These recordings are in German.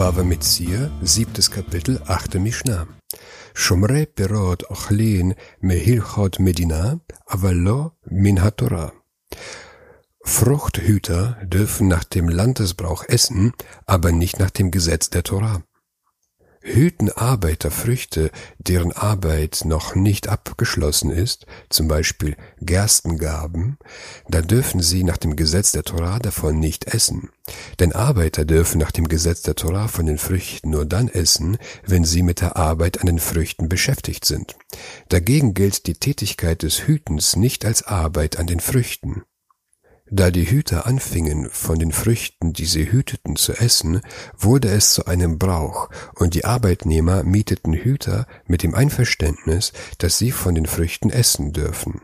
Bava Metzia, siebtes Kapitel, achte Mishnah. Shomrei Perot Ochlin Mehilchot Medina, Avalo Min HaTorah. Fruchthüter dürfen nach dem Landesbrauch essen, aber nicht nach dem Gesetz der Torah. Hüten Arbeiter Früchte, deren Arbeit noch nicht abgeschlossen ist, zum Beispiel Gerstengaben, da dürfen sie nach dem Gesetz der Torah davon nicht essen. Denn Arbeiter dürfen nach dem Gesetz der Torah von den Früchten nur dann essen, wenn sie mit der Arbeit an den Früchten beschäftigt sind. Dagegen gilt die Tätigkeit des Hütens nicht als Arbeit an den Früchten. Da die Hüter anfingen, von den Früchten, die sie hüteten, zu essen, wurde es zu einem Brauch, und die Arbeitnehmer mieteten Hüter mit dem Einverständnis, dass sie von den Früchten essen dürfen.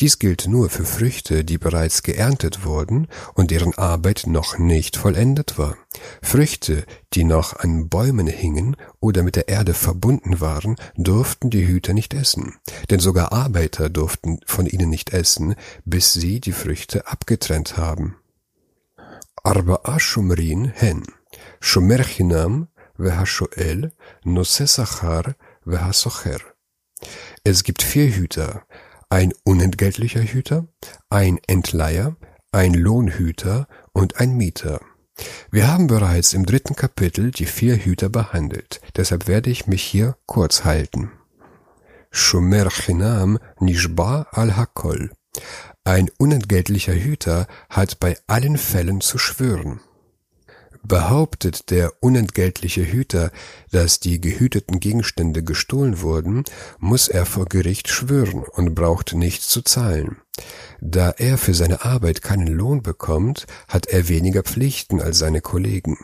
Dies gilt nur für Früchte, die bereits geerntet wurden und deren Arbeit noch nicht vollendet war. Früchte, die noch an Bäumen hingen oder mit der Erde verbunden waren, durften die Hüter nicht essen, denn sogar Arbeiter durften von ihnen nicht essen, bis sie die Früchte abgetrennt haben. Arba'a Shumrin hen, Shomer Chinam v'hashoel, Nose Sachar v'hasocher. Es gibt vier Hüter, ein unentgeltlicher Hüter, ein Entleiher, ein Lohnhüter und ein Mieter. Wir haben bereits im dritten Kapitel die vier Hüter behandelt, deshalb werde ich mich hier kurz halten. Shomer Chinam Nishba al-Hakol. Ein unentgeltlicher Hüter hat bei allen Fällen zu schwören. Behauptet der unentgeltliche Hüter, dass die gehüteten Gegenstände gestohlen wurden, muss er vor Gericht schwören und braucht nichts zu zahlen. Da er für seine Arbeit keinen Lohn bekommt, hat er weniger Pflichten als seine Kollegen.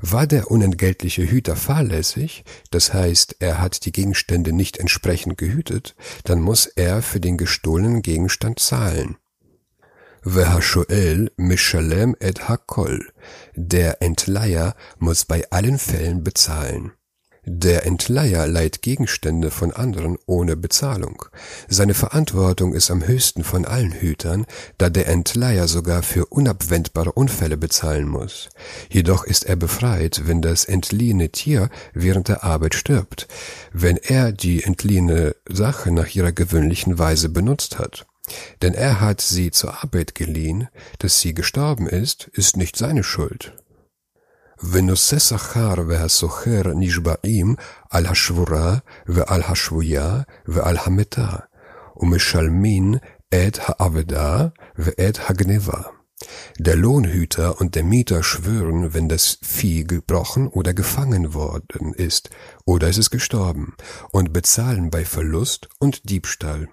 War der unentgeltliche Hüter fahrlässig, das heißt, er hat die Gegenstände nicht entsprechend gehütet, dann muss er für den gestohlenen Gegenstand zahlen. V'hashoel mishalem et hakol. Der Entleiher muss bei allen Fällen bezahlen. Der Entleiher leiht Gegenstände von anderen ohne Bezahlung. Seine Verantwortung ist am höchsten von allen Hütern, da der Entleiher sogar für unabwendbare Unfälle bezahlen muss. Jedoch ist er befreit, wenn das entliehene Tier während der Arbeit stirbt, wenn er die entliehene Sache nach ihrer gewöhnlichen Weise benutzt hat. Denn er hat sie zur Arbeit geliehen, dass sie gestorben ist, ist nicht seine Schuld. ונושא שכר והסוחר נשבעים על השבורה ועל השבויה ועל המתה, ומשלמין את האבדה ואת הגניבה. Der Lohnhüter und der Mieter schwören, wenn das Vieh gebrochen oder gefangen worden ist, oder es ist gestorben, und bezahlen bei Verlust und Diebstahl.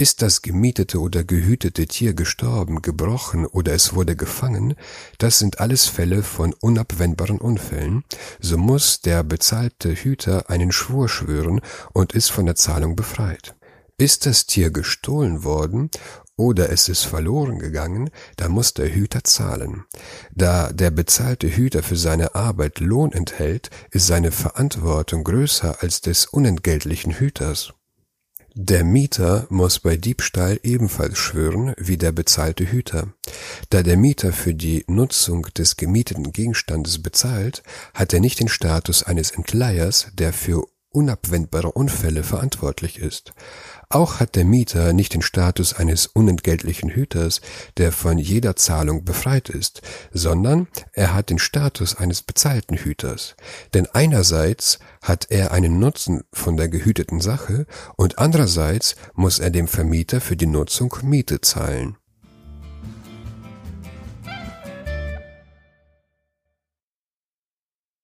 Ist das gemietete oder gehütete Tier gestorben, gebrochen oder es wurde gefangen, das sind alles Fälle von unabwendbaren Unfällen, so muss der bezahlte Hüter einen Schwur schwören und ist von der Zahlung befreit. Ist das Tier gestohlen worden oder es ist verloren gegangen, dann muss der Hüter zahlen. Da der bezahlte Hüter für seine Arbeit Lohn enthält, ist seine Verantwortung größer als des unentgeltlichen Hüters. Der Mieter muss bei Diebstahl ebenfalls schwören wie der bezahlte Hüter. Da der Mieter für die Nutzung des gemieteten Gegenstandes bezahlt, hat er nicht den Status eines Entleihers, der für unabwendbare Unfälle verantwortlich ist. Auch hat der Mieter nicht den Status eines unentgeltlichen Hüters, der von jeder Zahlung befreit ist, sondern er hat den Status eines bezahlten Hüters. Denn einerseits hat er einen Nutzen von der gehüteten Sache und andererseits muss er dem Vermieter für die Nutzung Miete zahlen.